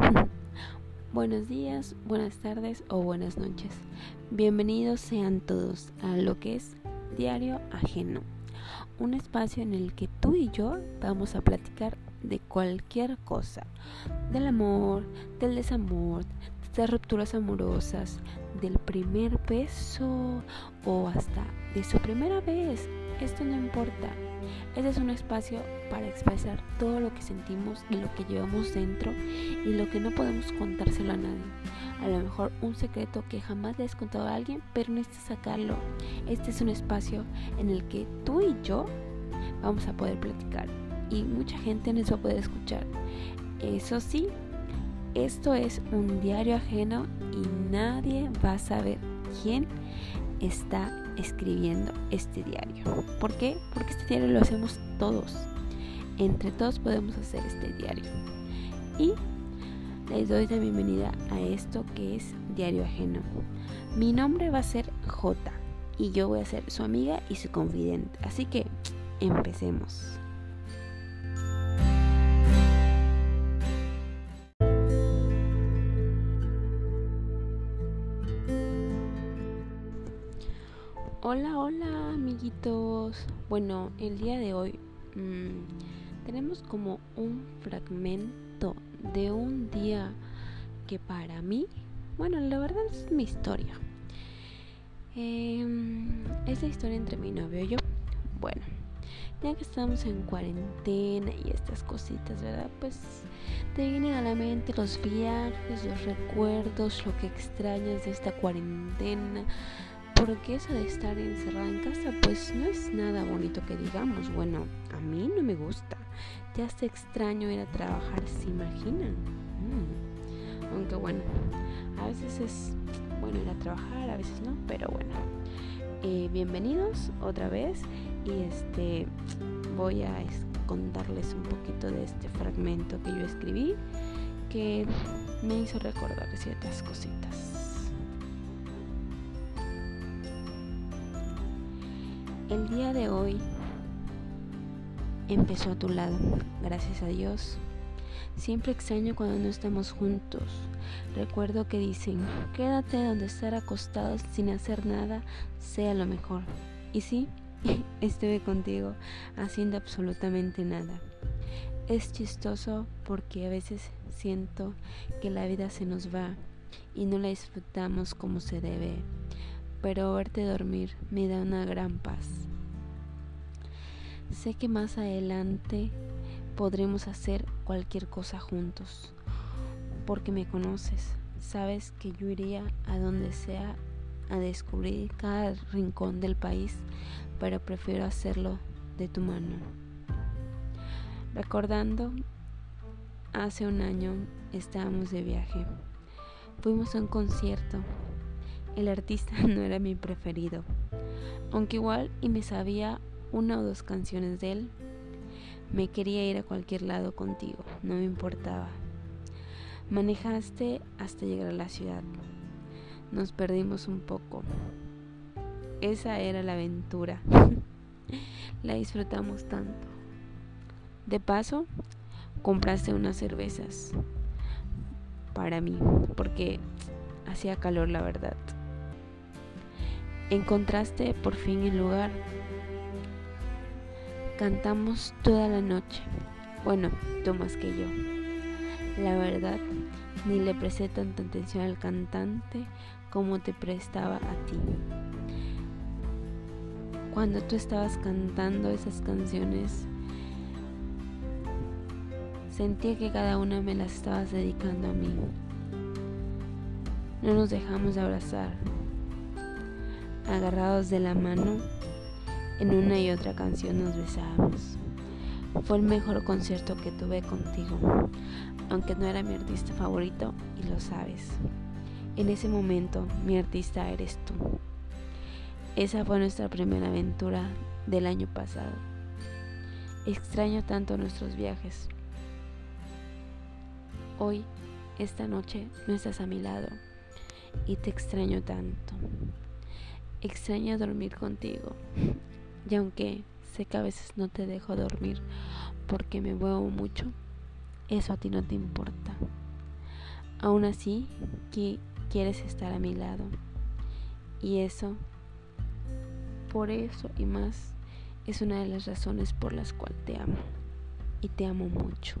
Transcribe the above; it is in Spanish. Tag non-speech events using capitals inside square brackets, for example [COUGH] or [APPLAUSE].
[LAUGHS] Buenos días, buenas tardes o buenas noches. Bienvenidos sean todos a lo que es Diario Ajeno, un espacio en el que tú y yo vamos a platicar de cualquier cosa, del amor, del desamor, de rupturas amorosas, del primer beso o hasta de su primera vez. Esto no importa. Este es un espacio para expresar todo lo que sentimos y lo que llevamos dentro y lo que no podemos contárselo a nadie. A lo mejor un secreto que jamás le has contado a alguien, pero necesitas sacarlo. Este es un espacio en el que tú y yo vamos a poder platicar y mucha gente nos va a poder escuchar. Eso sí, esto es un diario ajeno y nadie va a saber quién está escribiendo este diario. ¿Por qué? Porque este diario lo hacemos todos. Entre todos podemos hacer este diario. Y les doy la bienvenida a esto que es Diario Ajeno. Mi nombre va a ser J y yo voy a ser su amiga y su confidente. Así que empecemos. Hola, hola amiguitos. Bueno, el día de hoy mmm, tenemos como un fragmento de un día que para mí, bueno, la verdad es mi historia. Eh, es la historia entre mi novio y yo. Bueno, ya que estamos en cuarentena y estas cositas, ¿verdad? Pues te vienen a la mente los viajes, los recuerdos, lo que extrañas de esta cuarentena porque eso de estar encerrada en casa pues no es nada bonito que digamos. Bueno, a mí no me gusta. Ya se extraño ir a trabajar, ¿se imaginan? Mm. Aunque bueno, a veces es bueno ir a trabajar, a veces no, pero bueno. Eh, bienvenidos otra vez y este voy a contarles un poquito de este fragmento que yo escribí que me hizo recordar ciertas cositas. El día de hoy empezó a tu lado, gracias a Dios. Siempre extraño cuando no estamos juntos. Recuerdo que dicen, quédate donde estar acostados sin hacer nada sea lo mejor. Y sí, [LAUGHS] estuve contigo haciendo absolutamente nada. Es chistoso porque a veces siento que la vida se nos va y no la disfrutamos como se debe pero verte dormir me da una gran paz. Sé que más adelante podremos hacer cualquier cosa juntos, porque me conoces, sabes que yo iría a donde sea a descubrir cada rincón del país, pero prefiero hacerlo de tu mano. Recordando, hace un año estábamos de viaje. Fuimos a un concierto el artista [LAUGHS] no era mi preferido, aunque igual y me sabía una o dos canciones de él. Me quería ir a cualquier lado contigo, no me importaba. Manejaste hasta llegar a la ciudad. Nos perdimos un poco. Esa era la aventura. [LAUGHS] la disfrutamos tanto. De paso, compraste unas cervezas para mí, porque hacía calor la verdad. Encontraste por fin el lugar. Cantamos toda la noche. Bueno, tú más que yo. La verdad, ni le presté tanta atención al cantante como te prestaba a ti. Cuando tú estabas cantando esas canciones, sentía que cada una me las estabas dedicando a mí. No nos dejamos de abrazar, agarrados de la mano, en una y otra canción nos besábamos. Fue el mejor concierto que tuve contigo, aunque no era mi artista favorito y lo sabes. En ese momento mi artista eres tú. Esa fue nuestra primera aventura del año pasado. Extraño tanto nuestros viajes. Hoy, esta noche, no estás a mi lado y te extraño tanto. Extraño dormir contigo. Y aunque sé que a veces no te dejo dormir porque me muevo mucho, eso a ti no te importa. Aún así, que quieres estar a mi lado. Y eso, por eso y más, es una de las razones por las cuales te amo. Y te amo mucho.